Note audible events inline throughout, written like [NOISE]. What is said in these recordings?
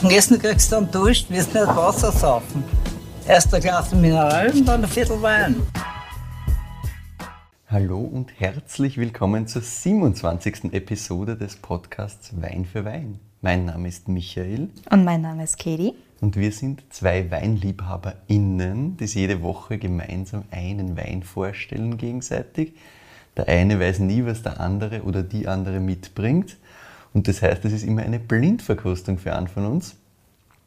Am Essen kriegst du dann Dusch, wirst nicht Wasser saufen. Erst ein Glas Mineral und dann ein Viertel Wein. Hallo und herzlich willkommen zur 27. Episode des Podcasts Wein für Wein. Mein Name ist Michael. Und mein Name ist Katie. Und wir sind zwei WeinliebhaberInnen, die sich jede Woche gemeinsam einen Wein vorstellen gegenseitig. Der eine weiß nie, was der andere oder die andere mitbringt. Und das heißt, es ist immer eine Blindverkostung für einen von uns.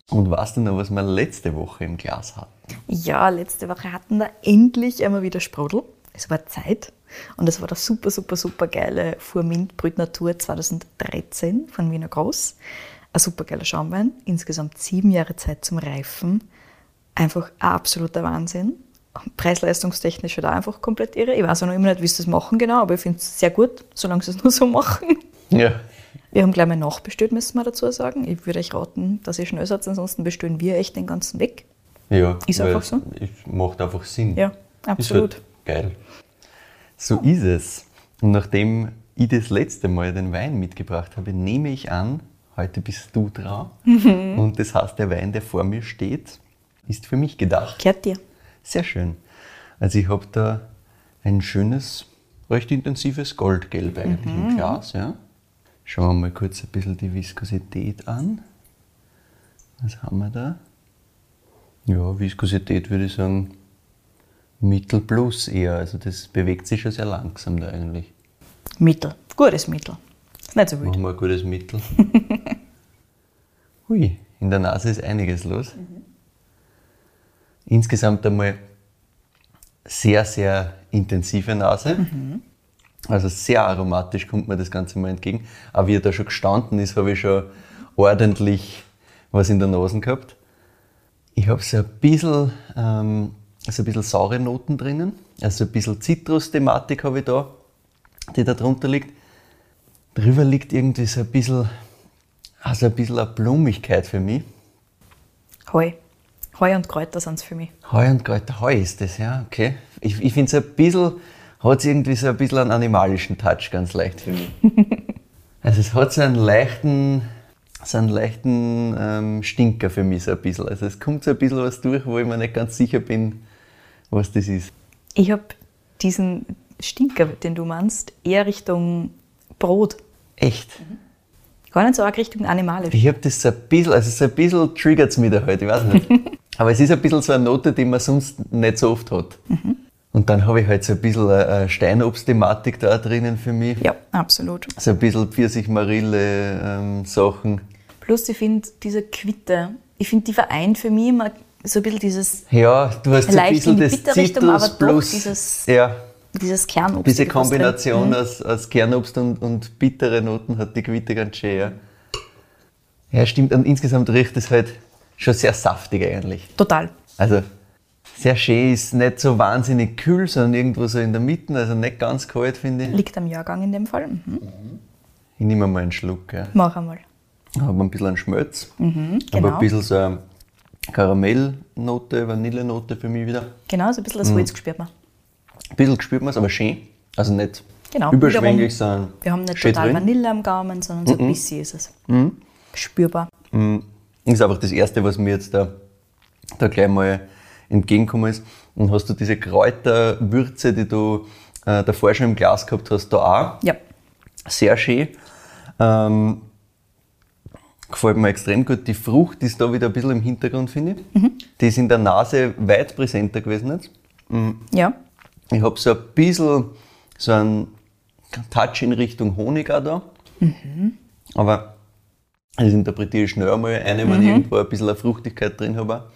Und weißt du noch, was wir letzte Woche im Glas hatten? Ja, letzte Woche hatten wir endlich einmal wieder Sprudel. Es war Zeit. Und es war der super, super, super geile Furmint Brüt Natur 2013 von Wiener Groß. Ein super geiler Schaumwein. Insgesamt sieben Jahre Zeit zum Reifen. Einfach ein absoluter Wahnsinn. Preis-leistungstechnisch auch einfach komplett irre. Ich weiß auch noch immer nicht, wie sie das machen genau, aber ich finde es sehr gut, solange sie es nur so machen. Ja. Wir haben gleich mal nachbestellt, müssen wir dazu sagen. Ich würde euch raten, dass ihr schnell seid, ansonsten bestellen wir echt den ganzen weg. Ja, Ist einfach so. Es macht einfach Sinn. Ja, absolut. Ist halt geil. So ist es. Und nachdem ich das letzte Mal den Wein mitgebracht habe, nehme ich an, heute bist du dran. Mhm. Und das heißt, der Wein, der vor mir steht, ist für mich gedacht. Kehrt dir. Sehr schön. Also ich habe da ein schönes, recht intensives Goldgelb eigentlich Mhm. im Glas. Ja. Schauen wir mal kurz ein bisschen die Viskosität an. Was haben wir da? Ja, Viskosität würde ich sagen Mittel plus eher. Also das bewegt sich schon sehr langsam da eigentlich. Mittel. Gutes Mittel. Ist nicht so wild. Machen wir ein gutes Mittel. [LAUGHS] Hui, in der Nase ist einiges los. Insgesamt einmal sehr, sehr intensive Nase. Also sehr aromatisch kommt mir das Ganze mal entgegen. Aber wie er da schon gestanden ist, habe ich schon ordentlich was in der Nase gehabt. Ich habe so ein bisschen, ähm, so ein bisschen saure Noten drinnen. Also ein bisschen Zitrus-Thematik habe ich da, die da drunter liegt. Drüber liegt irgendwie so ein bisschen, also ein bisschen eine Blumigkeit für mich. Heu. Heu und Kräuter sind es für mich. Heu und Kräuter, Heu ist das, ja, okay. Ich, ich finde es ein bisschen, hat es irgendwie so ein bisschen einen animalischen Touch, ganz leicht für mich. [LAUGHS] also es hat so einen leichten, so einen leichten ähm, Stinker für mich so ein bisschen. Also es kommt so ein bisschen was durch, wo ich mir nicht ganz sicher bin, was das ist. Ich habe diesen Stinker, den du meinst, eher Richtung Brot. Echt. Gar nicht so arg Richtung animalisch. Ich habe das so ein bisschen, also so ein bisschen triggert es mich da halt, ich weiß nicht. [LAUGHS] Aber es ist ein bisschen so eine Note, die man sonst nicht so oft hat. Und dann habe ich halt so ein bisschen eine Steinobst-Thematik da drinnen für mich. Ja, absolut. So ein bisschen Pfirsich-Marille-Sachen. Plus, ich finde diese Quitte, ich finde, die vereint für mich immer so ein bisschen dieses, ja, du hast so ein bisschen das Zitrus aber doch plus dieses- ja, dieses Kernobst. diese Kombination aus, aus Kernobst und, und bittere Noten hat die Quitte ganz schön. Ja, ja stimmt. Und insgesamt riecht es halt schon sehr saftig eigentlich. Total. Also sehr schön, ist nicht so wahnsinnig kühl, sondern irgendwo so in der Mitte, also nicht ganz kalt, finde ich. Liegt am Jahrgang in dem Fall. Mhm. Ich nehme mal einen Schluck. Ja. Mach einmal. Habe ein bisschen einen Schmelz, genau. aber ein bisschen so eine Karamellnote, Vanillenote für mich wieder. Genau, so ein bisschen Mhm. das Holz gespürt man. Ein bisschen gespürt man es, aber schön. Also nicht Genau, überschwänglich, sondern Wir haben nicht total drin. Vanille am Gaumen, sondern so ein bisschen ist es. Spürbar. ist einfach das Erste, was mir jetzt da, da gleich mal entgegengekommen ist. Und hast du diese Kräuterwürze, die du äh, davor schon im Glas gehabt hast, da auch. Ja. Sehr schön. Ähm, gefällt mir extrem gut. Die Frucht ist da wieder ein bisschen im Hintergrund, finde ich. Die ist in der Nase weit präsenter gewesen jetzt. Ja. Ich habe so ein bisschen so einen Touch in Richtung Honig auch da. Aber das interpretiere ich schnell einmal ein, wenn ich irgendwo ein bisschen eine Fruchtigkeit drin habe.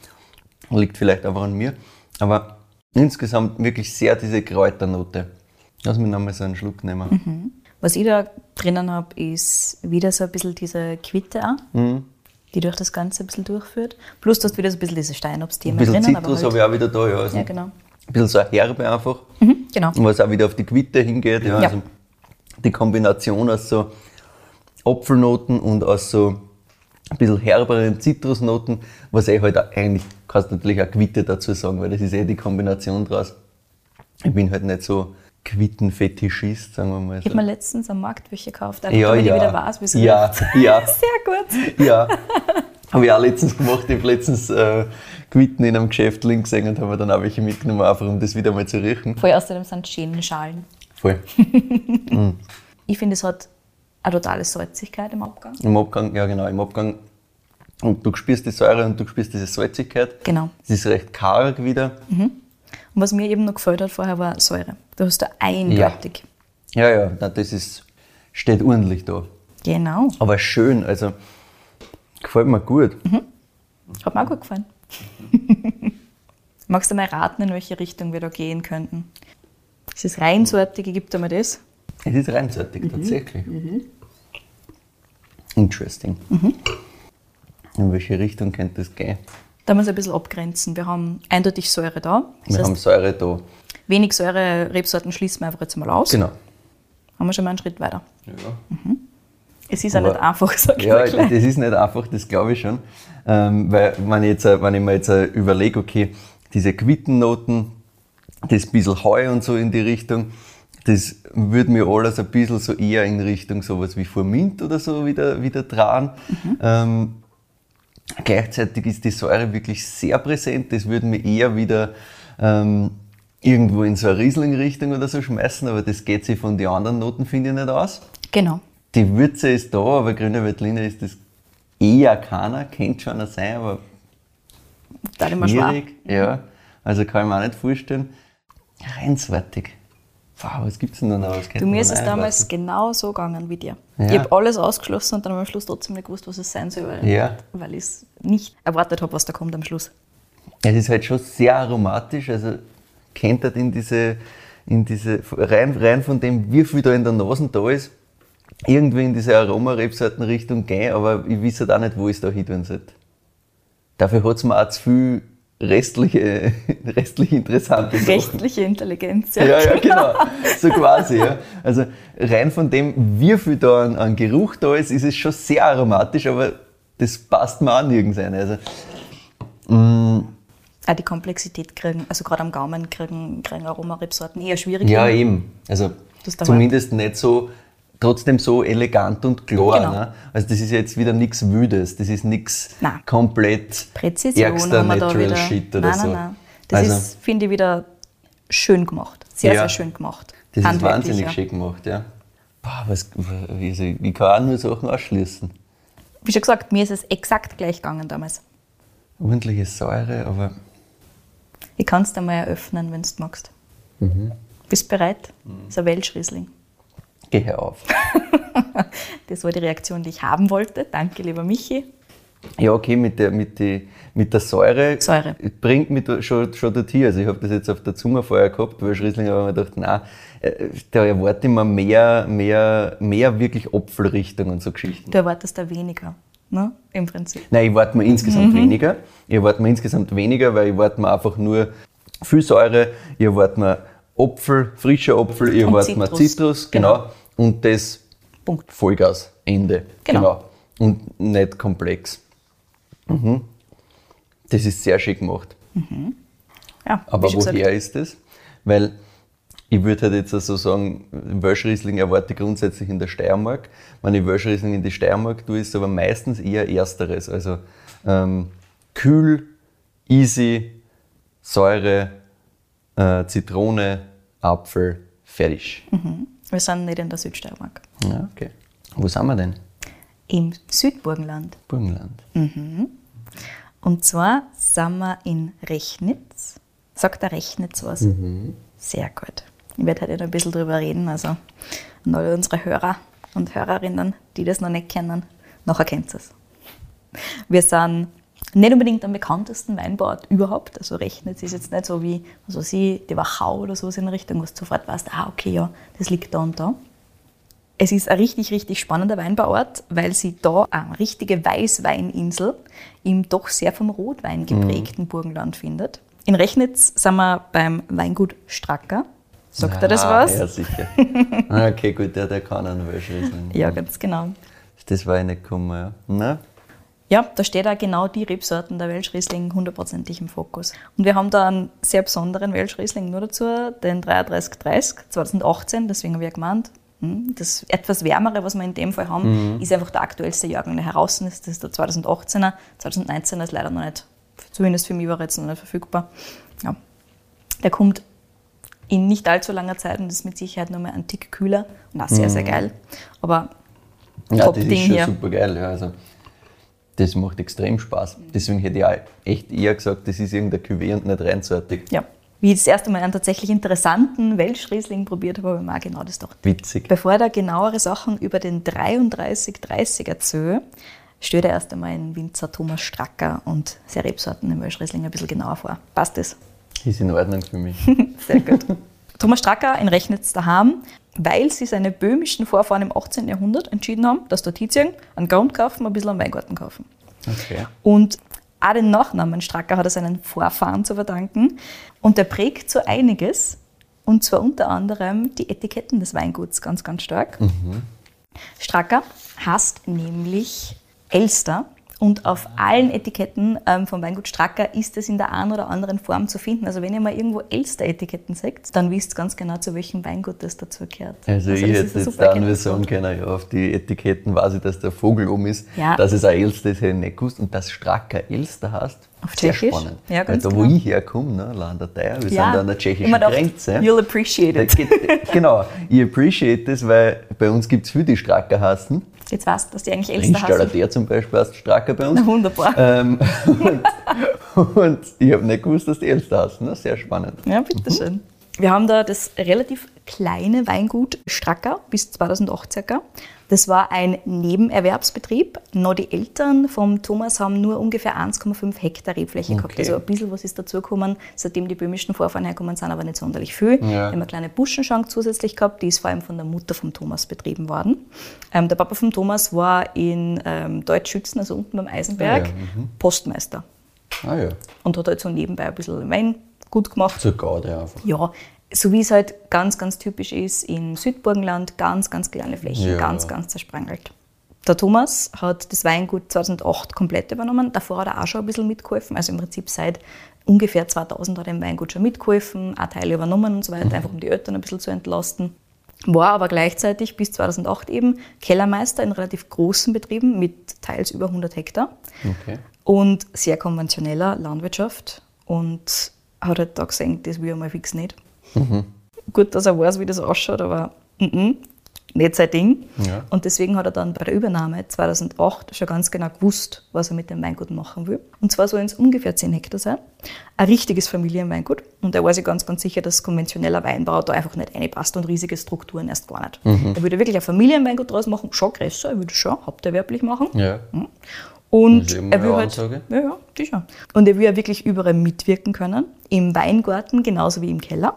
Liegt vielleicht einfach an mir. Aber insgesamt wirklich sehr diese Kräuternote. Lass mich nochmal so einen Schluck nehmen. Was ich da drinnen habe, ist wieder so ein bisschen diese Quitte auch, Mhm. die durch das Ganze ein bisschen durchführt. Plus du hast wieder so ein bisschen diese Steinobst-Thema Ein bisschen drinnen. Zitrus aber habe ich auch wieder da. Ja. Also Ja, genau. Ein bisschen so eine Herbe einfach. Mhm, genau. was auch wieder auf die Quitte hingeht. Ja, Ja. Also die Kombination aus so Apfelnoten und aus so ein bisschen herberen Zitrusnoten, was eh halt eigentlich, kannst du natürlich auch Quitte dazu sagen, weil das ist eh die Kombination draus. Ich bin halt nicht so Quittenfetischist, sagen wir mal Ich so. habe mir letztens am Markt welche gekauft, einfach Ja, damit ja. ich wieder weiß, wie es Ja, riecht. [LAUGHS] ja. [LAUGHS] Sehr gut. Ja. Habe ich auch letztens gemacht. Ich habe letztens äh, Quitten in einem Geschäft links gesehen und habe dann auch welche mitgenommen, einfach um das wieder mal zu riechen. Voll außerdem sind schöne Schalen. Voll. [LAUGHS] Ich finde, es hat eine totale Salzigkeit im Abgang. Im Abgang, ja genau, im Abgang. Und du spürst die Säure und du spürst diese Salzigkeit. Genau. Es ist recht karg wieder. Und was mir eben noch gefällt hat vorher, war Säure. Du hast da eindeutig. Ja, ja, na, das ist, steht ordentlich da. Genau. Aber schön, also gefällt mir gut. Hat mir auch gut gefallen. [LAUGHS] Magst du mal raten, in welche Richtung wir da gehen könnten? Ist es reinsortige, gibt mir das? Es ist reinseitig, tatsächlich. Interesting. In welche Richtung könnte es gehen? Da müssen wir ein bisschen abgrenzen. Wir haben eindeutig Säure da. Das Wir haben Säure da. wenig Säure, Rebsorten schließen wir einfach jetzt mal aus. Genau. Haben wir schon mal einen Schritt weiter. Ja. Es ist auch Aber- nicht einfach, [LAUGHS] sag ich Ja, das ist nicht einfach, das glaube ich schon. Ähm, weil, wenn ich, jetzt, äh, wenn ich mir jetzt äh, überlege, okay, diese Quittennoten, das bisschen Heu und so in die Richtung, das würde mir alles ein bisschen so eher in Richtung sowas wie Formint oder so wieder, wieder dran. Ähm, gleichzeitig ist die Säure wirklich sehr präsent, das würde mir eher wieder ähm, irgendwo in so eine Riesling-Richtung oder so schmeißen, aber das geht sich von den anderen Noten, finde ich, nicht aus. Genau. Die Würze ist da, aber grüne Veltliner ist das eher keiner, könnte schon einer sein, aber Da immer schwer. schwierig. Ja, also kann ich mir auch nicht vorstellen. Reinswertig. Wow, was gibt's denn da noch? Du, mir ist es damals genau so gegangen wie dir. Ja. Ich habe alles ausgeschlossen und dann am Schluss trotzdem nicht gewusst, was es sein soll, weil, Ja. weil ich es nicht erwartet habe, was da kommt am Schluss. Es ist halt schon sehr aromatisch, also kennt halt in diese, in diese rein, rein von dem, wie viel da in der Nase da ist, irgendwie in diese Aromarebsortenrichtung gehen, aber ich weiß halt auch nicht, wo ich es da hin sollte. Dafür hat es mir auch zu viel restliche, [LAUGHS] restlich interessante Sachen. Rechtliche Intelligenz, Ja, ja, genau. So quasi, ja. Also rein von dem, wie viel da an, an Geruch da ist, ist es schon sehr aromatisch, aber das passt mir auch nirgends ein. Also, Auch die Komplexität kriegen, also gerade am Gaumen kriegen, kriegen Aromarebsorten eher schwierig. ja, eben. Also zumindest nicht so, trotzdem so elegant und klar. Genau. Ne? Also das ist jetzt wieder nichts Wüdes, das ist nichts komplett Präzision ärgster Natural. Shit oder nein, so. nein, nein. Das also, ist, finde ich, wieder schön gemacht. Sehr, Ja. sehr schön gemacht. das ist wahnsinnig ja. schön gemacht, ja. Boah, was, also, ich kann auch nur Sachen ausschließen. Wie schon gesagt, mir ist es exakt gleich gegangen damals. Ordentliche Säure, aber Ich kann es dir mal eröffnen, wenn du magst. Bist bereit? Das ist ein Welschriesling. Geh auf. [LAUGHS] Das war die Reaktion, die ich haben wollte. Danke, lieber Michi. Ja, okay, mit der, mit die, mit der Säure, Säure. bringt mich schon, schon dorthin. Also ich habe das jetzt auf der Zunge vorher gehabt, weil Riesling aber mir gedacht, nein, äh, da erwarte ich mir mehr, mehr, mehr wirklich Apfelrichtung und so Geschichten. Du erwartest da weniger, ne? im Prinzip. Nein, ich erwarte mir insgesamt Mhm. weniger. Ich erwarte mir insgesamt weniger, weil ich erwarte mir einfach nur viel Säure, ich erwarte mir Apfel, frischer Apfel, ich erwarte mir Zitrus. Zitrus, genau. Und das Punkt. Vollgas, Ende. Genau. Und nicht komplex. Mhm. Das ist sehr schick gemacht. Ja, Aber woher ist das? Weil ich würde halt jetzt so sagen, Welschriesling erwarte ich grundsätzlich in der Steiermark. Wenn ich Welschriesling in die Steiermark tue, ist es aber meistens eher Ersteres. Also ähm, kühl, easy, Säure, äh, Zitrone, Apfel, fertig. gesagt. Wir sind nicht in der Südsteiermark. Ja, okay. Wo sind wir denn? Im Südburgenland. Burgenland. Und zwar sind wir in Rechnitz. Sagt der Rechnitz was? Sehr gut. Ich werde heute noch ein bisschen drüber reden. Also an alle unsere Hörer und Hörerinnen, die das noch nicht kennen, nachher kennt ihr es. Wir sind nicht unbedingt am bekanntesten Weinbauort überhaupt. Also Rechnitz ist jetzt nicht so wie, was weiß ich, die Wachau oder so in Richtung, wo du sofort weißt, ah, okay, ja, das liegt da und da. Es ist ein richtig, richtig spannender Weinbauort, weil sie da eine richtige Weißweininsel im doch sehr vom Rotwein geprägten Burgenland findet. In Rechnitz sind wir beim Weingut Stracker. Sagt er das was? Ja, sicher. [LAUGHS] Ah, okay, gut, der, der kann einen Welschriesling. Ja, ganz genau. Das war ich nicht gekommen, ja. Na? Ja, da steht auch genau die Rebsorten der Welschriesling hundertprozentig im Fokus. Und wir haben da einen sehr besonderen Welschriesling nur dazu, den 3330 2018, deswegen habe ich ja gemeint, Hm, Das etwas wärmere, was wir in dem Fall haben, ist einfach der aktuellste Jahrgang, der heraus ist. Das ist der 2018er. 2019er ist leider noch nicht, zumindest für mich war er jetzt noch nicht verfügbar. Ja. Der kommt in nicht allzu langer Zeit und ist mit Sicherheit noch mal ein Tick kühler und auch sehr, sehr geil. Aber Ja, das ist schon hier. super geil. Ja, also, das macht extrem Spaß. Deswegen hätte ich auch echt eher gesagt, das ist irgendein Cuvée und nicht reinsortig. Ja. Wie ich das erste Mal einen tatsächlich interessanten Welschriesling probiert habe, habe ich mir genau das gedacht. Witzig. Bevor ich da genauere Sachen über den 3330 erzähle, stelle ich erst einmal den Winzer Thomas Stracker und seine Rebsorten im Welschriesling ein bisschen genauer vor. Passt das? Ist in Ordnung für mich. [LAUGHS] Sehr gut. Thomas Stracker in Rechnitz daheim, weil sie seine böhmischen Vorfahren im 18. Jahrhundert entschieden haben, dass dort hinziehen, einen Grund kaufen, ein bisschen einen Weingarten kaufen. Okay. Und auch den Nachnamen Stracker hat er seinen Vorfahren zu verdanken. Und der prägt so einiges. Und zwar unter anderem die Etiketten des Weinguts ganz, ganz stark. Stracker heißt nämlich Elster. Und auf allen Etiketten ähm, vom Weingut Stracker ist es in der einen oder anderen Form zu finden. Also wenn ihr mal irgendwo Elster-Etiketten seht, dann wisst ihr ganz genau, zu welchem Weingut das dazu gehört. Also, ich das ist hätte jetzt dann sagen können, ja, auf die Etiketten weiß ich, dass der Vogel um ist, Ja. dass es ein Elster ist, hätte ich nicht gewusst. Und dass Stracker Elster heißt, Auf sehr Tschechisch? spannend. Ja, Weil ganz da, wo genau. ich herkomme, ne, Land der Teier, wir Ja, sind an der tschechischen gedacht, Grenze. You'll appreciate Da it. [LAUGHS] genau, ich appreciate das, weil bei uns gibt es viele, die Stracker hassen. Jetzt weißt du, dass die eigentlich Elster Ringstaller heißen. der zum Beispiel heißt Stracker bei uns. Na, wunderbar. Ähm, [LAUGHS] und, und ich habe nicht gewusst, dass die Elster heißen. Ne? Sehr spannend. Ja, bitteschön. Wir haben da das relativ kleine Weingut Stracker bis 2008 circa. Das war ein Nebenerwerbsbetrieb. Noch die Eltern vom Thomas haben nur ungefähr 1,5 Hektar Rebfläche gehabt. Okay. Also ein bisschen was ist dazugekommen, seitdem die böhmischen Vorfahren herkommen sind, aber nicht sonderlich viel. Ja. Die haben eine kleine Buschenschank zusätzlich gehabt, die ist vor allem von der Mutter vom Thomas betrieben worden. Ähm, der Papa vom Thomas war in ähm, Deutschschützen, also unten beim Eisenberg, Ah ja, Postmeister Ah ja, und hat halt so nebenbei ein bisschen Wein gut gemacht. zur Garde einfach. Ja, so wie es halt ganz, ganz typisch ist im Südburgenland, ganz, ganz kleine Flächen, Ja. ganz, ganz zersprangelt. Der Thomas hat das Weingut 2008 komplett übernommen. Davor hat er auch schon ein bisschen mitgeholfen. Also im Prinzip seit ungefähr 2000 hat er im Weingut schon mitgeholfen, auch Teile übernommen und so weiter, einfach um die Eltern ein bisschen zu entlasten. War aber gleichzeitig bis 2008 eben Kellermeister in relativ großen Betrieben mit teils über 100 Hektar Okay. und sehr konventioneller Landwirtschaft und hat halt da gesehen, das will er mal fix nicht. Gut, dass er weiß, wie das ausschaut, aber mm -mm, nicht sein Ding. Ja. Und deswegen hat er dann bei der Übernahme 2008 schon ganz genau gewusst, was er mit dem Weingut machen will. Und zwar sollen es ungefähr 10 Hektar sein. Ein richtiges Familienweingut. Und da weiß ich ganz, ganz sicher, dass konventioneller Weinbau da einfach nicht reinpasst und riesige Strukturen erst gar nicht. Er würde wirklich ein Familienweingut draus machen, schon größer, er würde schon haupterwerblich machen. Ja. Und ist eben er will halt, Ansage. ja, ja, sicher. Und er will ja wirklich überall mitwirken können. Im Weingarten genauso wie im Keller.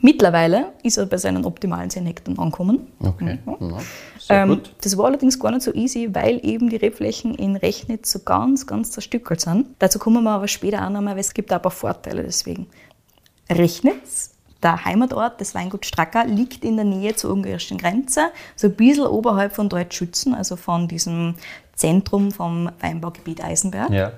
Mittlerweile ist er bei seinen optimalen 10 Hektar angekommen. Okay. Ja, sehr Ähm, gut. das war allerdings gar nicht so easy, weil eben die Rebflächen in Rechnitz so ganz, ganz zerstückelt sind. Dazu kommen wir aber später auch nochmal, weil es gibt auch ein paar Vorteile deswegen. Rechnitz, der Heimatort des Weingut Stracker, liegt in der Nähe zur ungarischen Grenze, so ein bisschen oberhalb von Deutschschützen, also von diesem Zentrum vom Weinbaugebiet Eisenberg. Ja.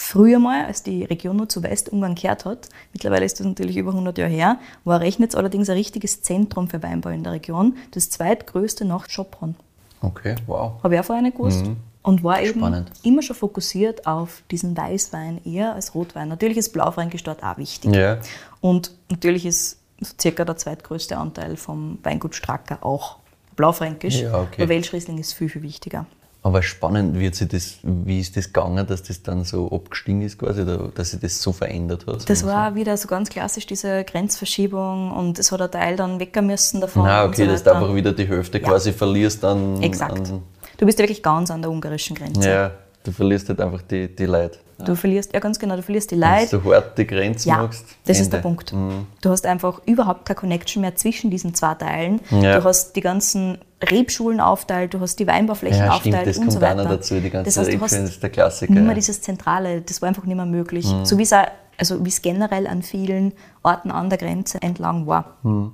Früher mal, als die Region nur zu Westungarn gehört hat, mittlerweile ist das natürlich über 100 Jahre her, war Rechnitz allerdings ein richtiges Zentrum für Weinbau in der Region, das zweitgrößte nach Schopron. Okay, wow. Habe ich auch vorher nicht gewusst. Und war eben Spannend. immer schon fokussiert auf diesen Weißwein eher als Rotwein. Natürlich ist Blaufränkisch dort auch wichtig. Ja. Und natürlich ist so circa der zweitgrößte Anteil vom Weingut Stracker auch Blaufränkisch. Ja, okay. Aber Welschriesling ist viel, viel wichtiger. Aber spannend wird sich das, wie ist das gegangen, dass das dann so abgestiegen ist quasi, oder dass sich das so verändert hat? Das war wieder so ganz klassisch diese Grenzverschiebung und es hat ein Teil dann weg müssen davon. Na, okay, so dass du einfach wieder die Hälfte quasi verlierst an. Exakt. An, Du bist ja wirklich ganz an der ungarischen Grenze. ja, du verlierst halt einfach die, die Leute. Du verlierst, ja ganz genau, du verlierst die Wenn Leute. du hart die Grenze Ja, magst. das ist der Ende. Mhm. Punkt. Du hast einfach überhaupt keine Connection mehr zwischen diesen zwei Teilen. Ja. Du hast die ganzen Rebschulen aufteilt, du hast die Weinbauflächen Ja, aufteilt das und kommt so weiter. dazu, die ganze das heißt, du hast das ist der Klassiker, Nicht mehr ja. Mhm. dieses Zentrale, das war einfach nicht mehr möglich. So wie es also generell an vielen Orten an der Grenze entlang war. Mhm.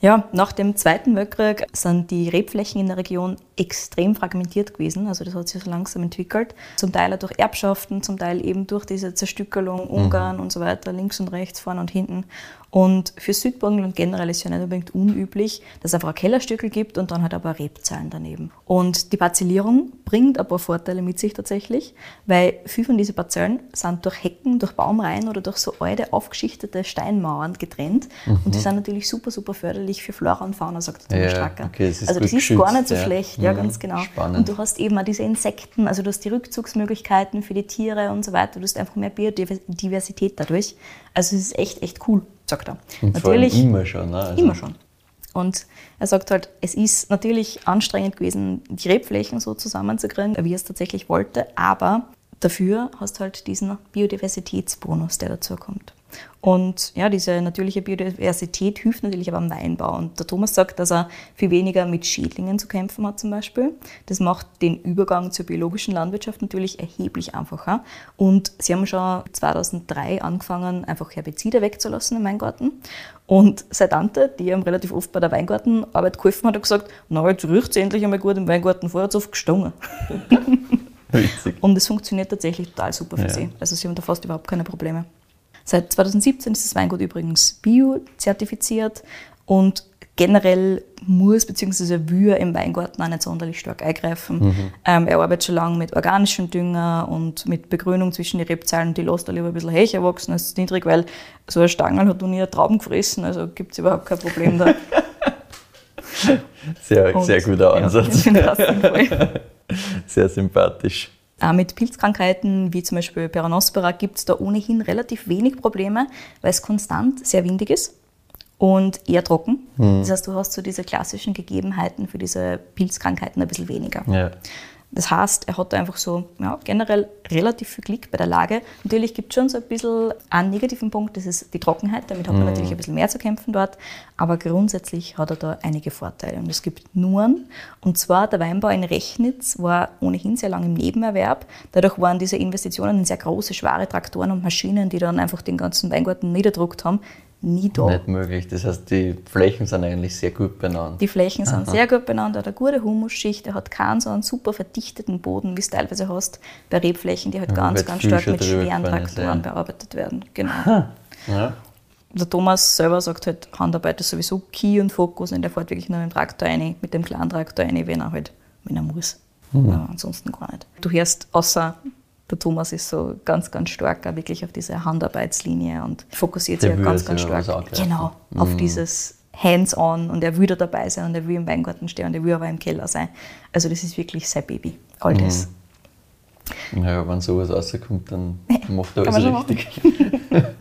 Ja, nach dem Zweiten Weltkrieg sind die Rebflächen in der Region extrem fragmentiert gewesen. Also das hat sich so langsam entwickelt. Zum Teil auch durch Erbschaften, zum Teil eben durch diese Zerstückelung, Ungarn mhm. und so weiter, links und rechts, vorne und hinten. Und für Südburgenland generell ist ja nicht unbedingt unüblich, dass es einfach ein Kellerstückel gibt und dann halt aber Rebzahlen daneben. Und die Parzellierung bringt ein paar Vorteile mit sich tatsächlich, weil viele von diesen Parzellen sind durch Hecken, durch Baumreihen oder durch so alte, aufgeschichtete Steinmauern getrennt. Mhm. Und die sind natürlich super, super förderlich für Flora und Fauna, sagt der ja, Stracker. Okay, das also das ist gar nicht so ja. schlecht, ja, mhm. ganz genau. Spannend. Und du hast eben auch diese Insekten, also du hast die Rückzugsmöglichkeiten für die Tiere und so weiter. Du hast einfach mehr Biodiversität dadurch. Also es ist echt, echt cool sagt er. Und natürlich immer schon. Ne? Also immer schon. Und er sagt halt, es ist natürlich anstrengend gewesen, die Rebflächen so zusammenzukriegen, wie er es tatsächlich wollte, aber dafür hast du halt diesen Biodiversitätsbonus, der dazu kommt. Und ja, diese natürliche Biodiversität hilft natürlich aber am Weinbau. Und der Thomas sagt, dass er viel weniger mit Schädlingen zu kämpfen hat zum Beispiel. Das macht den Übergang zur biologischen Landwirtschaft natürlich erheblich einfacher. Und sie haben schon 2003 angefangen, einfach Herbizide wegzulassen im Weingarten. Und seine Tante, die ihm relativ oft bei der Weingartenarbeit geholfen hat, hat gesagt, na, jetzt riecht es endlich einmal gut im Weingarten, vorher hat es oft gestungen. [LAUGHS] Und es funktioniert tatsächlich total super für ja. sie. Also sie haben da fast überhaupt keine Probleme. Seit 2017 ist das Weingut übrigens bio-zertifiziert und generell muss bzw. will er im Weingarten auch nicht sonderlich stark eingreifen. Mhm. Ähm, er arbeitet schon lange mit organischem Dünger und mit Begrünung zwischen die Rebzahlen. Die lässt er lieber ein bisschen höher wachsen als niedrig, weil so ein Stangel hat noch nie Trauben gefressen, also gibt es überhaupt kein Problem da. [LAUGHS] sehr, und, sehr guter Ansatz. Ja, [LAUGHS] sehr sympathisch. Auch mit Pilzkrankheiten wie zum Beispiel Peronospora gibt es da ohnehin relativ wenig Probleme, weil es konstant sehr windig ist und eher trocken. Mhm. Das heißt, du hast so diese klassischen Gegebenheiten für diese Pilzkrankheiten ein bisschen weniger. Ja. Das heißt, er hat einfach so ja, generell relativ viel Glück bei der Lage. Natürlich gibt es schon so ein bisschen einen negativen Punkt, das ist die Trockenheit. Damit hat man mm. natürlich ein bisschen mehr zu kämpfen dort. Aber grundsätzlich hat er da einige Vorteile. Und es gibt Nuren. Und zwar der Weinbau in Rechnitz war ohnehin sehr lange im Nebenerwerb. Dadurch waren diese Investitionen in sehr große, schwere Traktoren und Maschinen, die dann einfach den ganzen Weingarten niederdruckt haben, nie da. Nicht möglich. Das heißt, die Flächen sind eigentlich sehr gut benannt. Die Flächen sind Aha. sehr gut benannt. Hat eine gute Humusschicht. Er hat keinen so einen super verdichteten Boden, wie es teilweise hast bei Rebflächen, die halt ja, ganz, ganz stark mit schweren Traktoren bearbeitet werden. Genau. Ja. Der Thomas selber sagt halt, Handarbeit ist sowieso Key und Fokus und er fährt wirklich nur mit dem Traktor rein, mit dem kleinen Traktor rein, wenn er halt, wenn er muss. Mhm. Ja, ansonsten gar nicht. Du hörst außer der Thomas ist so ganz, ganz stark wirklich auf diese Handarbeitslinie und fokussiert sich ganz, ganz stark genau, mhm. auf dieses Hands-on und er will da dabei sein und er will im Weingarten stehen und er will aber im Keller sein. Also das ist wirklich sein Baby, all das. Mhm. Ja, wenn sowas rauskommt, dann macht er alles richtig. [LAUGHS]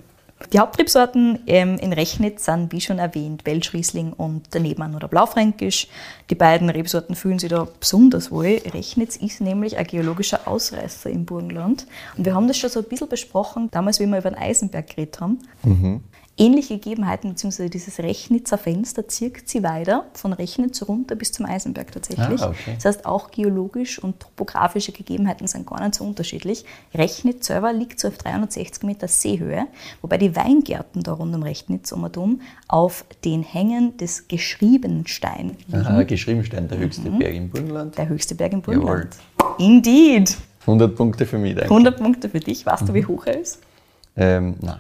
Die Hauptrebsorten ähm, in Rechnitz sind, wie schon erwähnt, Welschriesling und daneben oder Blaufränkisch. Die beiden Rebsorten fühlen sich da besonders wohl. Rechnitz ist nämlich ein geologischer Ausreißer im Burgenland. Und wir haben das schon so ein bisschen besprochen, damals, wie wir über den Eisenberg geredet haben. Mhm ähnliche Gegebenheiten, beziehungsweise dieses Rechnitzer Fenster zirkt sie weiter von Rechnitz runter bis zum Eisenberg tatsächlich. Ah, okay. Das heißt, auch geologisch und topografische Gegebenheiten sind gar nicht so unterschiedlich. Rechnitz selber liegt so auf 360 Meter Seehöhe, wobei die Weingärten da rund um Rechnitz um und auf den Hängen des Geschriebenstein liegen. Aha, Geschriebenstein, der höchste mhm. Berg im Burgenland. Der höchste Berg im Burgenland. Jawohl. Indeed. 100 Punkte für mich, danke. 100 Punkte für dich. Weißt mhm. du, wie hoch er ist? Ähm, nein.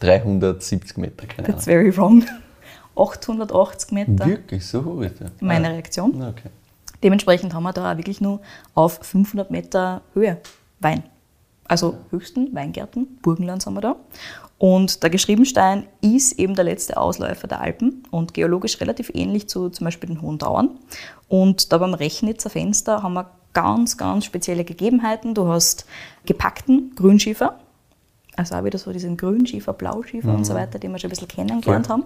370 Meter, keine That's very wrong. [LAUGHS] 880 Meter. Wirklich, so hoch ist er? Meine ah. Reaktion. Okay. Dementsprechend haben wir da auch wirklich nur auf 500 Meter Höhe Wein. Also höchsten Weingärten, Burgenland haben wir da. Und der Geschriebenstein ist eben der letzte Ausläufer der Alpen und geologisch relativ ähnlich zu zum Beispiel den Hohen Tauern. Und da beim Rechnitzer Fenster haben wir ganz, ganz spezielle Gegebenheiten. Du hast gepackten Grünschiefer, also auch wieder so diesen Grünschiefer, Blauschiefer mhm. und so mhm. weiter, den wir schon ein bisschen kennengelernt Voll. haben,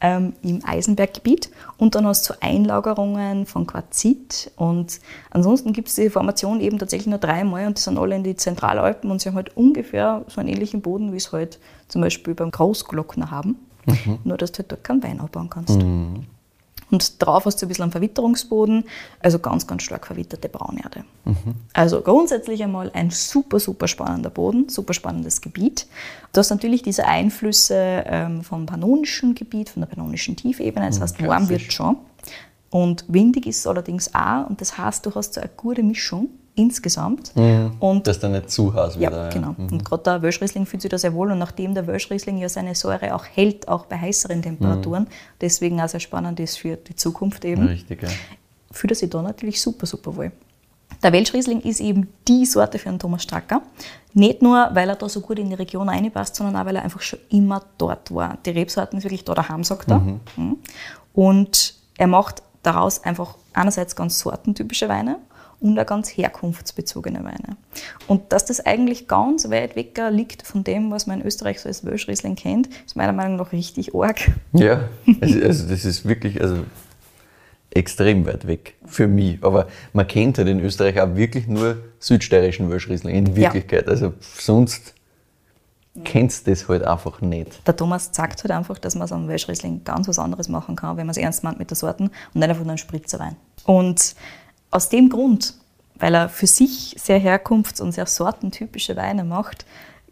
ähm, im Eisenberggebiet. Und dann hast du Einlagerungen von Quarzit. Und ansonsten gibt es die Formation eben tatsächlich nur dreimal und die sind alle in die Zentralalpen und sie haben halt ungefähr so einen ähnlichen Boden, wie es halt zum Beispiel beim Großglockner haben. Mhm. Nur, dass du halt dort keinen Wein abbauen kannst. Mhm. Und drauf hast du ein bisschen einen Verwitterungsboden, also ganz, ganz stark verwitterte Braunerde. Also grundsätzlich einmal ein super, super spannender Boden, super spannendes Gebiet. Du hast natürlich diese Einflüsse ähm, vom pannonischen Gebiet, von der pannonischen Tiefebene, das heißt, warm wird schon. Und windig ist es allerdings auch, und das heißt, du hast so eine gute Mischung insgesamt. Und Dass da nicht zu heiß ja, wieder. genau. Und gerade der Welschriesling fühlt sich da sehr wohl. Und nachdem der Welschriesling ja seine Säure auch hält, auch bei heißeren Temperaturen, deswegen auch sehr spannend ist für die Zukunft eben, Richtig, ja. fühlt er sich da natürlich super, super wohl. Der Welschriesling ist eben die Sorte für einen Thomas Stracker. Nicht nur, weil er da so gut in die Region reinpasst, sondern auch, weil er einfach schon immer dort war. Die Rebsorten ist wirklich da daheim, sagt er. Mhm. Und er macht daraus einfach einerseits ganz sortentypische Weine und auch ganz herkunftsbezogene Weine. Und dass das eigentlich ganz weit weg liegt von dem, was man in Österreich so als Welschriesling kennt, ist meiner Meinung nach richtig arg. Ja, also, also das ist wirklich also extrem weit weg für mich. Aber man kennt halt in Österreich auch wirklich nur südsteirischen Welschriesling in Wirklichkeit. Also sonst kennst du das halt einfach nicht. Der Thomas sagt halt einfach, dass man so einem Welschriesling ganz was anderes machen kann, wenn man es ernst meint mit der Sorten und nicht einfach nur einen Spritzerwein. Und aus dem Grund, weil er für sich sehr herkunfts- und sehr sortentypische Weine macht,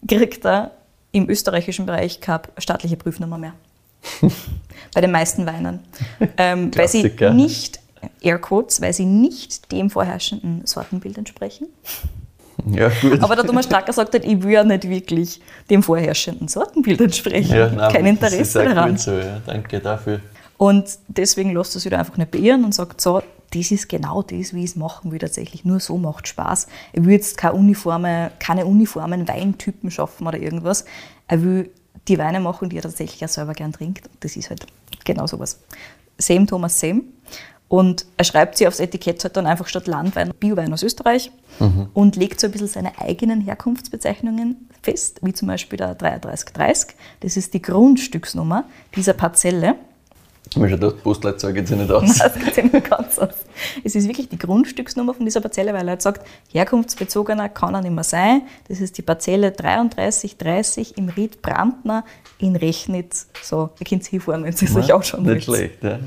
kriegt er im österreichischen Bereich keine staatliche Prüfnummer mehr. [LAUGHS] Bei den meisten Weinen. Ähm, weil sie nicht, Airquotes, weil sie nicht dem vorherrschenden Sortenbild entsprechen. Ja. Aber der Thomas Stracker sagt halt, ich will ja nicht wirklich dem vorherrschenden Sortenbild entsprechen. ja, nein, Kein das ist Interesse daran. gut so, ja. Danke dafür. Und deswegen lässt er sich da einfach nicht beirren und sagt so, das ist genau das, wie ich es machen will tatsächlich. Nur so macht Spaß. Er will jetzt keine, uniforme, keine uniformen Weintypen schaffen oder irgendwas. Er will die Weine machen, die er tatsächlich auch selber gern trinkt. Und das ist halt genau sowas. Same Thomas Same. Und er schreibt sie aufs Etikett halt dann einfach statt Landwein Biowein aus Österreich und legt so ein bisschen seine eigenen Herkunftsbezeichnungen fest, wie zum Beispiel der 3330. Das ist die Grundstücksnummer dieser Parzelle. Mir schon gedacht, Postleitzahl geht sich nicht aus. [LAUGHS] Das geht sich nicht ganz aus. Es ist wirklich die Grundstücksnummer von dieser Parzelle, weil er hat sagt, herkunftsbezogener kann er nicht mehr sein. Das ist die Parzelle 3330 im Ried Brandner in Rechnitz. So, ihr könnt es hinfahren, wenn Sie es euch anschauen Nicht wollt. schlecht, ja.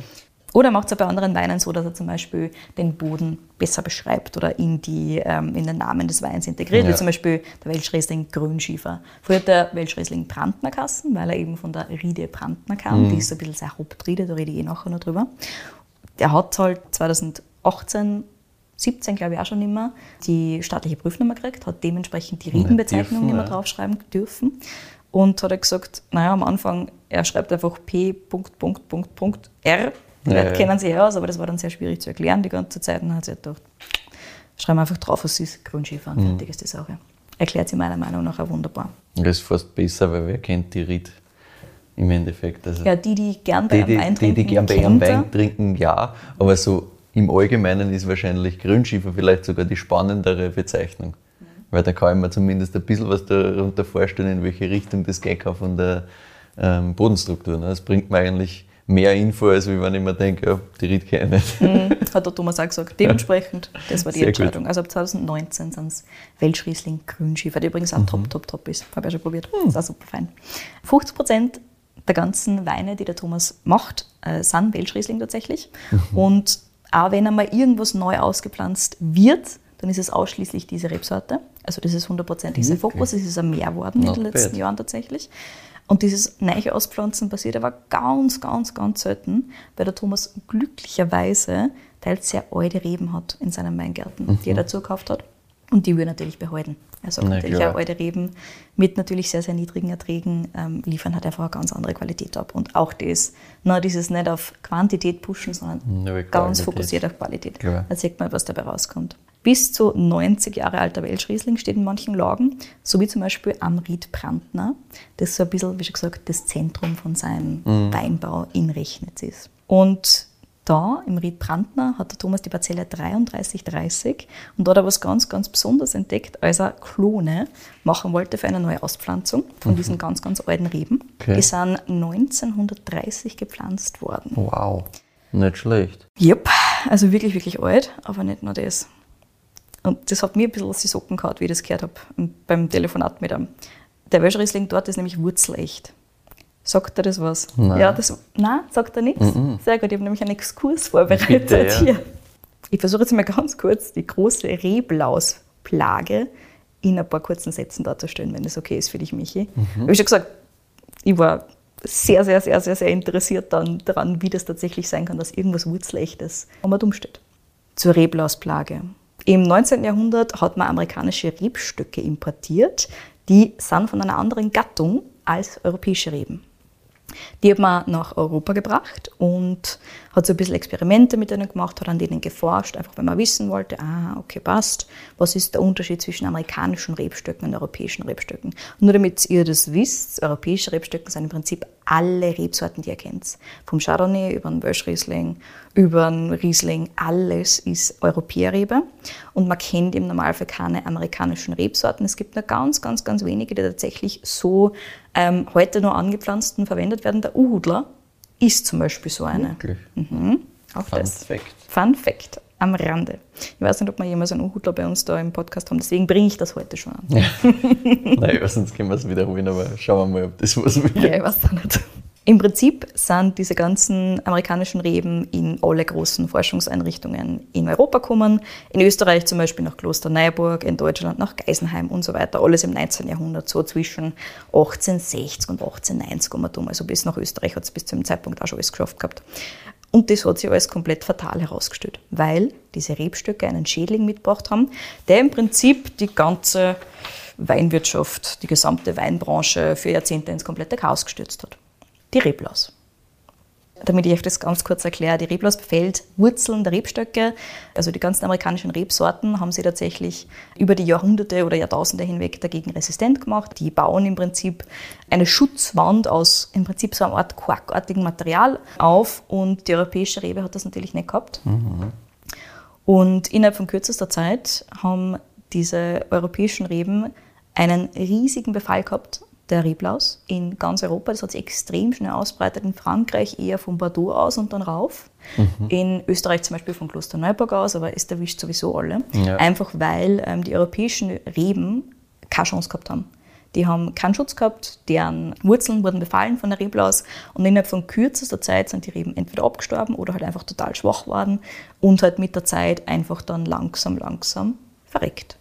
Oder macht es bei anderen Weinen so, dass er zum Beispiel den Boden besser beschreibt oder in, die, ähm, in den Namen des Weins integriert, Ja. wie zum Beispiel der Welschriesling Grünschiefer. Früher hat der Welschriesling Brandner Kassen, weil er eben von der Riede Brandner kam. Die ist so ein bisschen sehr Hauptriede, da rede ich eh nachher noch drüber. Der hat halt 2018, 17 glaube ich auch schon immer, die staatliche Prüfnummer gekriegt, hat dementsprechend die Riedenbezeichnung nicht mehr ja. draufschreiben dürfen. Und hat er gesagt, naja, am Anfang, er schreibt einfach P. Punkt, Punkt, Punkt, Punkt, R. Die Ja, Leute ja. kennen sich ja aus, aber das war dann sehr schwierig zu erklären die ganze Zeit. Und dann hat sie halt gedacht, schreiben wir einfach drauf, was ist Grundschiefer und fertig ist die Sache. Erklärt sie meiner Meinung nach auch wunderbar. Das ist fast besser, weil wer kennt die Ried im Endeffekt. Also Ja, die, die gern bei die, einem die, Wein die, trinken, die gern bei er. Wein trinken, ja. Aber so im Allgemeinen ist wahrscheinlich Grünschiefer vielleicht sogar die spannendere Bezeichnung. Weil da kann ich mir zumindest ein bisschen was darunter vorstellen, in welche Richtung das kann von der ähm, Bodenstruktur. ne. Das bringt mir eigentlich mehr Info, als wenn ich mir denke, ja, die Ried kenne ich nicht. Mhm, hat der Thomas auch gesagt. Dementsprechend, das war die Sehr gut. Entscheidung. Also ab 2019 sind es Welschriesling Grünschiefer, der übrigens auch Mhm. top, top, top ist. Habe ich ja schon probiert. Ist auch super fein. 50 Prozent der ganzen Weine, die der Thomas macht, äh, sind Welschriesling tatsächlich. Mhm. Und auch wenn einmal irgendwas neu ausgepflanzt wird, dann ist es ausschließlich diese Rebsorte. Also das ist hundertprozentig sein Wirklich? Fokus. Es ist ein mehr geworden in den letzten bad. Jahren tatsächlich. Und dieses neue Auspflanzen passiert aber ganz, ganz, ganz selten, weil der Thomas glücklicherweise teils sehr alte Reben hat in seinen Weingärten, die er dazu gekauft hat. Und die will er natürlich behalten. Sagt Na natürlich klar. auch alte Reben mit natürlich sehr, sehr niedrigen Erträgen ähm, liefern halt einfach eine ganz andere Qualität ab. Und auch das, na, dieses nicht auf Quantität pushen, sondern aber ganz Qualität. fokussiert auf Qualität. Klar. Da sieht man, was dabei rauskommt. Bis zu 90 Jahre alter Welschriesling steht in manchen Lagen, so wie zum Beispiel am Ried Brandner, das so ein bisschen, wie schon gesagt, das Zentrum von seinem Weinbau in Rechnitz ist. Und da im Ried Brandner hat der Thomas die Parzelle 3330 und da hat er was ganz, ganz Besonderes entdeckt, als er Klone machen wollte für eine neue Auspflanzung von diesen ganz, ganz alten Reben. Okay. Die sind 1930 gepflanzt worden. Wow, nicht schlecht. Yep, also wirklich, wirklich alt, aber nicht nur das. Und das hat mir ein bisschen aus die Socken gehauen, wie ich das gehört habe beim Telefonat mit ihm. Der Welschriesling dort ist nämlich wurzelecht. Sagt er das was? Nein. Ja, das, nein, sagt er nichts. Sehr gut, ich habe nämlich einen Exkurs vorbereitet Bitte, ja. hier. Ich versuche jetzt mal ganz kurz die große Reblausplage in ein paar kurzen Sätzen darzustellen, wenn das okay ist für dich, Michi. Mhm. Wie schon gesagt, ich war sehr, sehr, sehr, sehr, sehr interessiert dann daran, wie das tatsächlich sein kann, dass irgendwas Wurzelechtes und umsteht. Zur Reblausplage. Im 19. Jahrhundert hat man amerikanische Rebstöcke importiert, die sind von einer anderen Gattung als europäische Reben. Die hat man nach Europa gebracht und hat so ein bisschen Experimente mit denen gemacht, hat an denen geforscht, einfach weil man wissen wollte, ah, okay, passt, was ist der Unterschied zwischen amerikanischen Rebstöcken und europäischen Rebstöcken. Nur damit ihr das wisst, europäische Rebstöcken sind im Prinzip alle Rebsorten, die ihr kennt. Vom Chardonnay über den Welschriesling, über den Riesling, alles ist Europäerrebe. Und man kennt im Normalfall keine amerikanischen Rebsorten. Es gibt nur ganz, ganz, ganz wenige, die tatsächlich so ähm, heute noch angepflanzt und verwendet werden. Der Uhudler ist zum Beispiel so eine. Wirklich. Mhm. Auch Fun das. Fact. Fun Fact am Rande. Ich weiß nicht, ob wir jemals einen Uhudler bei uns da im Podcast haben, deswegen bringe ich das heute schon an. Ja, [LAUGHS] Nein, sonst können wir es wiederholen, aber schauen wir mal, ob das was wird. ich weiß auch nicht. Im Prinzip sind diese ganzen amerikanischen Reben in alle großen Forschungseinrichtungen in Europa gekommen. In Österreich zum Beispiel nach Klosterneuburg, in Deutschland nach Geisenheim und so weiter. Alles im 19. Jahrhundert, so zwischen 1860 und 1890 um. Also bis nach Österreich hat es bis zu dem Zeitpunkt auch schon alles geschafft gehabt. Und das hat sich alles komplett fatal herausgestellt, weil diese Rebstöcke einen Schädling mitgebracht haben, der im Prinzip die ganze Weinwirtschaft, die gesamte Weinbranche für Jahrzehnte ins komplette Chaos gestürzt hat. Die Reblaus. Damit ich euch das ganz kurz erkläre, die Reblaus befällt Wurzeln der Rebstöcke. Also die ganzen amerikanischen Rebsorten haben sie tatsächlich über die Jahrhunderte oder Jahrtausende hinweg dagegen resistent gemacht. Die bauen im Prinzip eine Schutzwand aus im Prinzip so einer Art quarkartigem Material auf und die europäische Rebe hat das natürlich nicht gehabt. Und innerhalb von kürzester Zeit haben diese europäischen Reben einen riesigen Befall gehabt, der Reblaus, in ganz Europa. Das hat sich extrem schnell ausbreitet. In Frankreich eher von Bordeaux aus und dann rauf. In Österreich zum Beispiel von Klosterneuburg aus, aber es erwischt sowieso alle. Ja. Einfach weil ähm, die europäischen Reben keine Chance gehabt haben. Die haben keinen Schutz gehabt, deren Wurzeln wurden befallen von der Reblaus und innerhalb von kürzester Zeit sind die Reben entweder abgestorben oder halt einfach total schwach worden und halt mit der Zeit einfach dann langsam, langsam verreckt.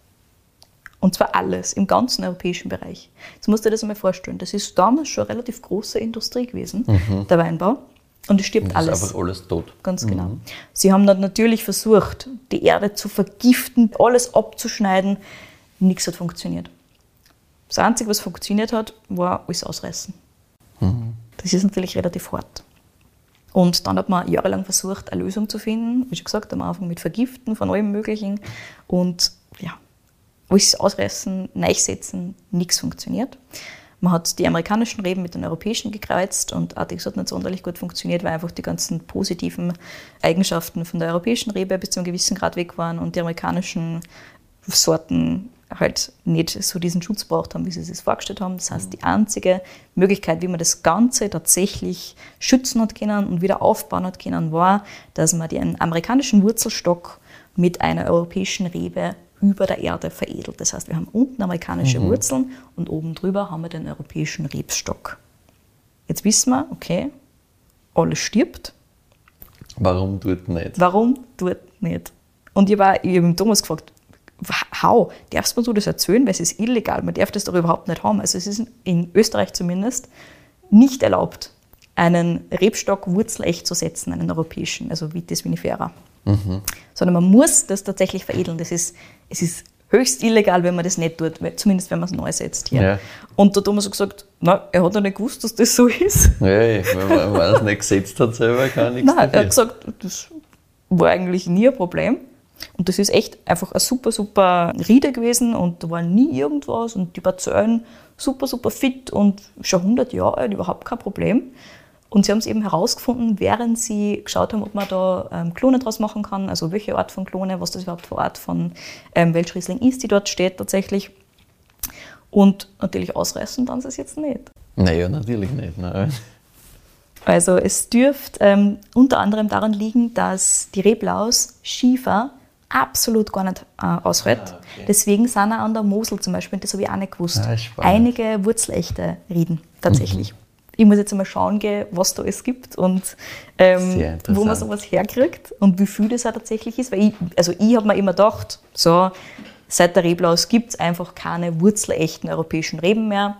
Und zwar alles im ganzen europäischen Bereich. Jetzt musst du dir das einmal vorstellen. Das ist damals schon eine relativ große Industrie gewesen, der Weinbau. Und es stirbt Mhm. Das ist alles. einfach alles tot. Ganz genau. Sie haben dann natürlich versucht, die Erde zu vergiften, alles abzuschneiden. Nichts hat funktioniert. Das Einzige, was funktioniert hat, war alles ausreißen. Das ist natürlich relativ hart. Und dann hat man jahrelang versucht, eine Lösung zu finden. Wie schon gesagt, am Anfang mit Vergiften von allem Möglichen. Und alles ausreißen, neichsetzen, nichts funktioniert. Man hat die amerikanischen Reben mit den europäischen gekreuzt und das hat nicht sonderlich gut funktioniert, weil einfach die ganzen positiven Eigenschaften von der europäischen Rebe bis zu einem gewissen Grad weg waren und die amerikanischen Sorten halt nicht so diesen Schutz braucht haben, wie sie es vorgestellt haben. Das heißt, die einzige Möglichkeit, wie man das Ganze tatsächlich schützen hat können und wieder aufbauen hat können, war, dass man den amerikanischen Wurzelstock mit einer europäischen Rebe über der Erde veredelt. Das heißt, wir haben unten amerikanische Wurzeln und oben drüber haben wir den europäischen Rebstock. Jetzt wissen wir, okay, alles stirbt. Warum tut nicht? Warum tut nicht? Und ich habe hab Thomas gefragt, how, darfst du das erzählen? Weil es ist illegal, man darf das doch überhaupt nicht haben. Also es ist in Österreich zumindest nicht erlaubt, einen Rebstock wurzelecht zu setzen, einen europäischen, also Vitis vinifera. Sondern man muss das tatsächlich veredeln. Das ist, es ist höchst illegal, wenn man das nicht tut, zumindest wenn man es neu setzt hier. Ja. Und der Thomas hat gesagt, na, er hat ja nicht gewusst, dass das so ist. Ja, wenn man, es nicht gesetzt hat selber, kann nichts Nein, er dafür. hat gesagt, das war eigentlich nie ein Problem. Und das ist echt einfach ein super, super Rieder gewesen und da war nie irgendwas und die Parzellen super, super fit und schon 100 Jahre alt, überhaupt kein Problem. Und sie haben es eben herausgefunden, während sie geschaut haben, ob man da ähm, Klone draus machen kann, also welche Art von Klone, was das überhaupt für Art von ähm, Welschriesling ist, die dort steht tatsächlich. Und natürlich ausreißen dann sie es jetzt nicht. Naja, natürlich nicht. Nein. Also es dürfte ähm, unter anderem daran liegen, dass die Reblaus Schiefer absolut gar nicht äh, aushält. Ah, okay. Deswegen sind auch an der Mosel zum Beispiel, das habe ich auch nicht gewusst, Ah, einige wurzelechte Rieden tatsächlich. Ich muss jetzt einmal schauen gehen, was da es gibt und ähm, wo man sowas herkriegt und wie viel das auch tatsächlich ist. Weil ich, also ich habe mir immer gedacht, so, seit der Reblaus gibt es einfach keine wurzelechten europäischen Reben mehr.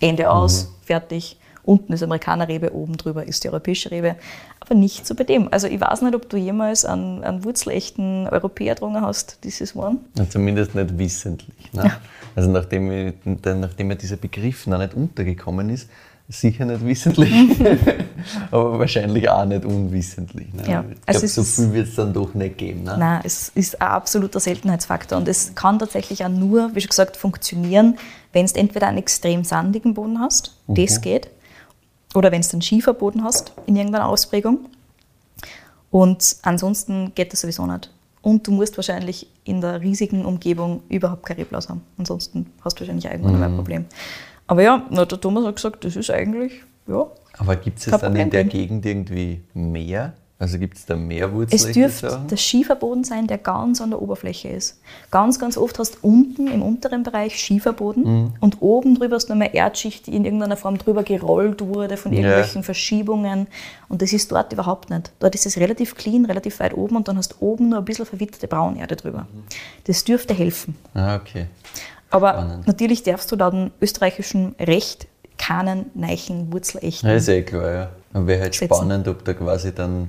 Ende aus, fertig. Unten ist Amerikanerrebe, oben drüber ist die europäische Rebe. Aber nicht so bei dem. Also ich weiß nicht, ob du jemals einen, einen wurzelechten Europäer getrunken hast, dieses One. Ja, zumindest nicht wissentlich. Ne? Also nachdem, ich, nachdem mir dieser Begriff noch nicht untergekommen ist, sicher nicht wissentlich, [LAUGHS] aber wahrscheinlich auch nicht unwissentlich. Ne? Ja, ich also so viel wird es dann doch nicht geben. Ne? Nein, es ist ein absoluter Seltenheitsfaktor und es kann tatsächlich auch nur, wie schon gesagt, funktionieren, wenn du entweder einen extrem sandigen Boden hast, das geht, oder wenn du einen Schieferboden hast in irgendeiner Ausprägung. Und ansonsten geht das sowieso nicht. Und du musst wahrscheinlich in der riesigen Umgebung überhaupt kein Reblaus haben. Ansonsten hast du wahrscheinlich irgendwann mal ein Problem. Aber ja, na, der Thomas hat gesagt, das ist eigentlich, ja, Aber gibt es dann in der. Gegend irgendwie mehr? Also gibt es da mehr Es Wurzeln? dürfte der Schieferboden sein, der ganz an der Oberfläche ist. Ganz, ganz oft hast du unten im unteren Bereich Schieferboden Mhm. und oben drüber hast du noch eine Erdschicht, die in irgendeiner Form drüber gerollt wurde von irgendwelchen Verschiebungen. Und das ist dort überhaupt nicht. Dort ist es relativ clean, relativ weit oben und dann hast du oben nur ein bisschen verwitterte Braunerde drüber. Das dürfte helfen. Ah, okay. Aber Spannend. natürlich darfst du laut dem österreichischen Recht keinen neichen Wurzelechten. Ja, ist eh klar, ja. Aber wäre halt Setzen. spannend, ob da quasi dann.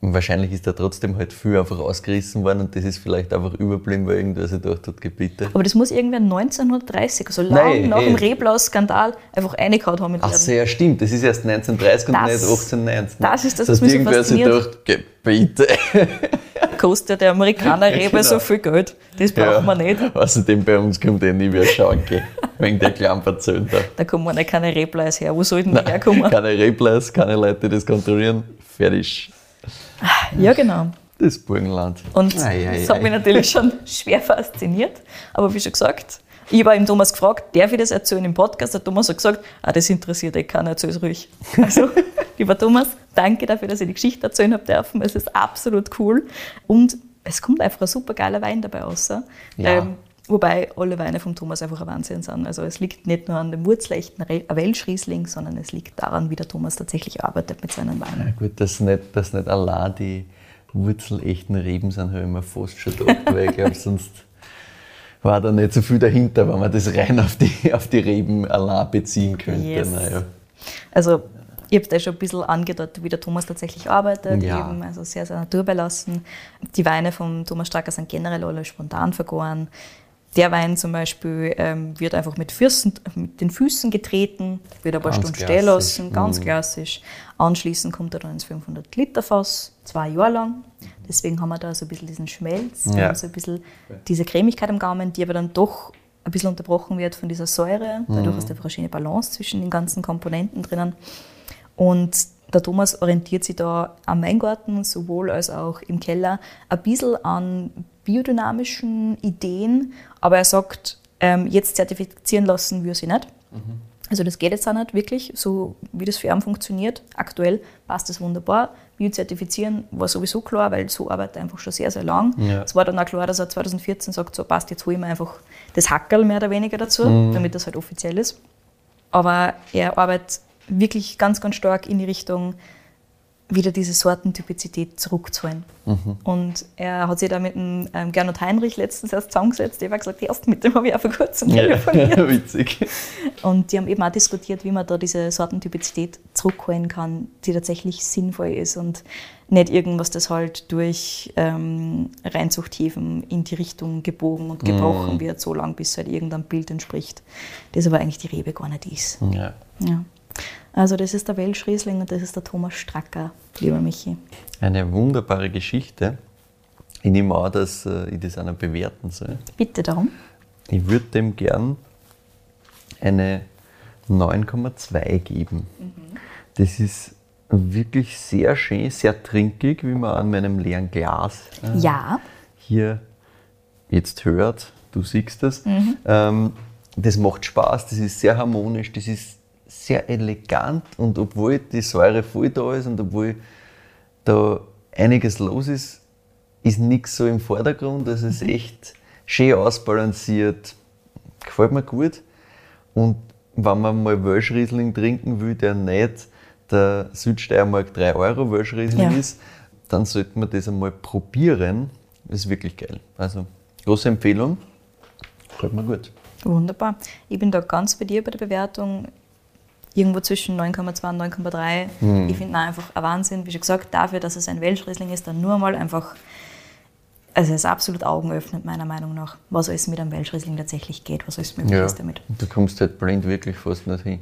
Wahrscheinlich ist da trotzdem halt viel einfach ausgerissen worden und das ist vielleicht einfach überblieben, weil irgendwer sich gedacht hat, Gebiete. Aber das muss irgendwer 1930, also lang Nein, nach eh. dem Reblaus-Skandal, einfach reingehauen haben mit Ach so, ja, stimmt. Das ist erst 1930 und Das- nicht 1819. das ist das, was mich so irgendwer sich gedacht, Gebiete. [LAUGHS] Kostet der Amerikaner-Rebe [LAUGHS] Genau. so viel Geld. Das brauchen wir nicht. Außerdem bei uns kommt eh nie wer schauen gehen. Wegen der kleinen Verzöhn da. Kommen nicht keine Rebleis her. Wo sollten die herkommen? Keine Replays, keine Leute, die das kontrollieren. Fertig. Ja, genau. Das Burgenland. Und Ei, ei, das hat mich natürlich schon [LAUGHS] schwer fasziniert. Aber wie schon gesagt, ich habe ihm Thomas gefragt, darf ich das erzählen im Podcast? Der Thomas hat gesagt, ah, das interessiert eh keiner, erzähl es ruhig. [LAUGHS] Also, lieber Thomas, danke dafür, dass ich die Geschichte erzählen habe dürfen. Es ist absolut cool. Und es kommt einfach ein super geiler Wein dabei raus. Ja. Ähm, wobei alle Weine vom Thomas einfach ein Wahnsinn sind. Also es liegt nicht nur an dem wurzelechten Re- Welschriesling, sondern es liegt daran, wie der Thomas tatsächlich arbeitet mit seinen Weinen. Ja, gut, dass nicht, dass nicht allein die wurzelechten Reben sind, habe ich mir fast schon gedacht, weil ich glaube, [LAUGHS] sonst war da nicht so viel dahinter, wenn man das rein auf die, auf die Reben allein beziehen könnte. Yes. Naja. Also, ich habe da schon ein bisschen angedeutet, wie der Thomas tatsächlich arbeitet. Ja. Eben, also sehr, sehr naturbelassen. Die Weine von Thomas Stracker sind generell alle spontan vergoren. Der Wein zum Beispiel ähm, wird einfach mit, Füßen, mit den Füßen getreten, wird ein paar Ganz Stunden stehen lassen, ganz Mhm. klassisch. Anschließend kommt er dann ins 500-Liter-Fass, zwei Jahre lang. Deswegen haben wir da so ein bisschen diesen Schmelz Ja. so ein bisschen diese Cremigkeit am Gaumen, die aber dann doch ein bisschen unterbrochen wird von dieser Säure. Dadurch Mhm. ist einfach eine schöne Balance zwischen den ganzen Komponenten drinnen. Und der Thomas orientiert sich da am Weingarten sowohl als auch im Keller ein bisschen an biodynamischen Ideen, aber er sagt, ähm, jetzt zertifizieren lassen wir sie nicht. Also das geht jetzt auch nicht wirklich, so wie das für ihn funktioniert. Aktuell passt das wunderbar. Biozertifizieren war sowieso klar, weil so arbeitet er einfach schon sehr, sehr lang. Ja. Es war dann auch klar, dass er 2014 sagt, so passt, jetzt hole ich mir einfach das Hackerl mehr oder weniger dazu, damit das halt offiziell ist. Aber er arbeitet wirklich ganz, ganz stark in die Richtung, wieder diese Sortentypizität zurückzuholen. Und er hat sich da mit dem ähm, Gernot Heinrich letztens erst zusammengesetzt. Ich habe gesagt, erst mit dem habe ich auch vor kurzem [LAUGHS] telefoniert. Ja, witzig. Und die haben eben auch diskutiert, wie man da diese Sortentypizität zurückholen kann, die tatsächlich sinnvoll ist und nicht irgendwas, das halt durch ähm, Reinzuchthäfen in die Richtung gebogen und gebrochen wird, so lange bis halt irgendein Bild entspricht. Das aber eigentlich die Rebe gar nicht ist. Ja. Ja. Also das ist der Welschriesling und das ist der Thomas Stracker, lieber Michi. Eine wunderbare Geschichte. Ich nehme an, dass äh, ich das noch bewerten soll. Bitte darum. Ich würde dem gern eine 9,2 geben. Das ist wirklich sehr schön, sehr trinkig, wie man an meinem leeren Glas äh, Ja, hier jetzt hört. Du siehst das. Ähm, das macht Spaß, das ist sehr harmonisch, das ist sehr elegant und obwohl die Säure voll da ist und obwohl da einiges los ist, ist nichts so im Vordergrund. Also es ist echt schön ausbalanciert, gefällt mir gut. Und wenn man mal Welschriesling trinken will, der nicht der Südsteiermark 3 Euro Welschriesling Ja. ist, dann sollte man das einmal probieren. Das ist wirklich geil. Also, große Empfehlung. Gefällt mir gut. Wunderbar. Ich bin da ganz bei dir bei der Bewertung. Irgendwo zwischen 9,2 und 9,3. Hm. Ich finde ihn einfach ein Wahnsinn. Wie schon gesagt, dafür, dass es ein Welschriesling ist, dann nur mal einfach. Also, es ist absolut augenöffnend, meiner Meinung nach, was alles mit einem Welschriesling tatsächlich geht, was alles möglich Ja. ist damit. Du kommst halt blind wirklich fast nicht hin.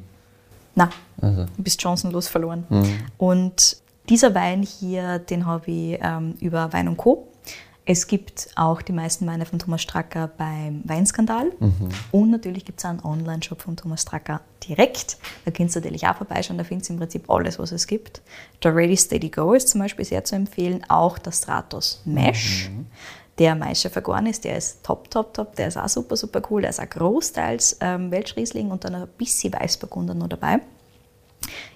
Nein, Also, du bist chancenlos verloren. Mhm. Und dieser Wein hier, den habe ich ähm, über Wein und Co. Es gibt auch die meisten Weine von Thomas Stracker beim Weinskandal. Und natürlich gibt es auch einen Online-Shop von Thomas Stracker direkt. Da kannst du natürlich auch vorbeischauen, da findest du im Prinzip alles, was es gibt. Der Ready Steady Go ist zum Beispiel sehr zu empfehlen. Auch der Stratos Mesh. Der Maischer vergoren ist, der ist top, top, top. Der ist auch super, super cool. Der ist auch großteils ähm, Welschriesling und dann ein bisschen Weißburgunder noch dabei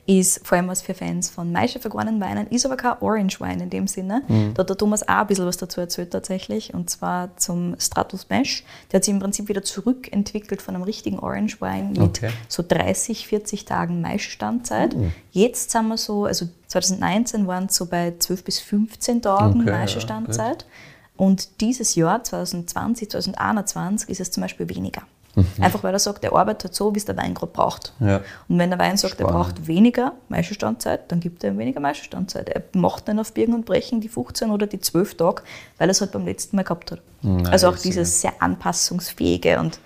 ist vor allem was für Fans von Maische vergorenen Weinen, ist aber kein Orange Wein in dem Sinne. Da hat der Thomas auch ein bisschen was dazu erzählt tatsächlich, und zwar zum Stratus Mesh. Der hat sich im Prinzip wieder zurückentwickelt von einem richtigen Orange Wein mit Okay. so 30, 40 Tagen Maischestandzeit. Jetzt sind wir so, also 2019 waren es so bei 12 bis 15 Tagen Okay, ja, Maischestandzeit. Und dieses Jahr, 2020, 2021, ist es zum Beispiel weniger. Einfach weil er sagt, er arbeitet so, wie es der Wein gerade braucht. Ja. Und wenn der Wein sagt, er Spannend. braucht weniger Maischestandzeit, dann gibt er ihm weniger Maischestandzeit. Er macht dann auf Birgen und Brechen die 15 oder die 12 Tage, weil er es halt beim letzten Mal gehabt hat. Nice, also auch dieses sehr anpassungsfähige und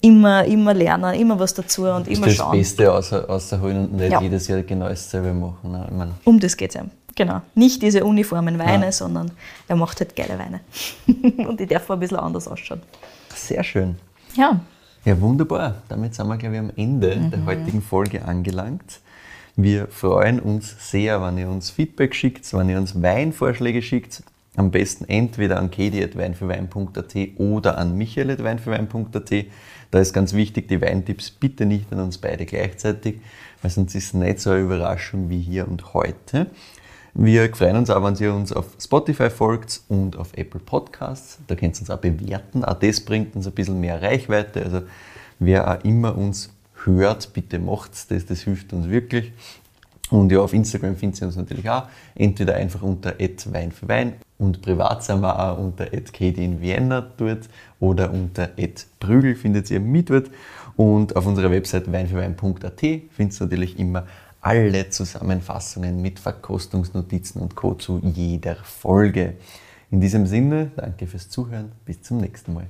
immer, immer lernen, immer was dazu und immer das schauen. Beste außer, außerholen und nicht Ja. jedes Jahr genau dasselbe machen. Ne? Ich mein, Um das geht es ihm. Genau. Nicht diese uniformen Weine, Ja. sondern er macht halt geile Weine. [LAUGHS] und die dürfen ein bisschen anders ausschauen. sehr schön. Ja, Ja, wunderbar. Damit sind wir, glaube ich, am Ende der heutigen Folge angelangt. Wir freuen uns sehr, wenn ihr uns Feedback schickt, wenn ihr uns Weinvorschläge schickt. Am besten entweder an kedi.weinfürwein.at oder an michael.weinfürwein.at. Da ist ganz wichtig, die Weintipps bitte nicht an uns beide gleichzeitig, weil sonst ist es nicht so eine Überraschung wie hier und heute. Wir freuen uns auch, wenn ihr uns auf Spotify folgt und auf Apple Podcasts. Da könnt ihr uns auch bewerten. Auch das bringt uns ein bisschen mehr Reichweite. Also wer auch immer uns hört, bitte macht's das. Das hilft uns wirklich. Und ja, auf Instagram findet ihr uns natürlich auch. Entweder einfach unter Wein für Wein und privat sind wir auch unter Katie in Vienna dort oder unter Brügel findet ihr mich dort. Und auf unserer Website weinfürwein.at findet ihr natürlich immer alle Zusammenfassungen mit Verkostungsnotizen und Co. zu jeder Folge. In diesem Sinne, danke fürs Zuhören, bis zum nächsten Mal.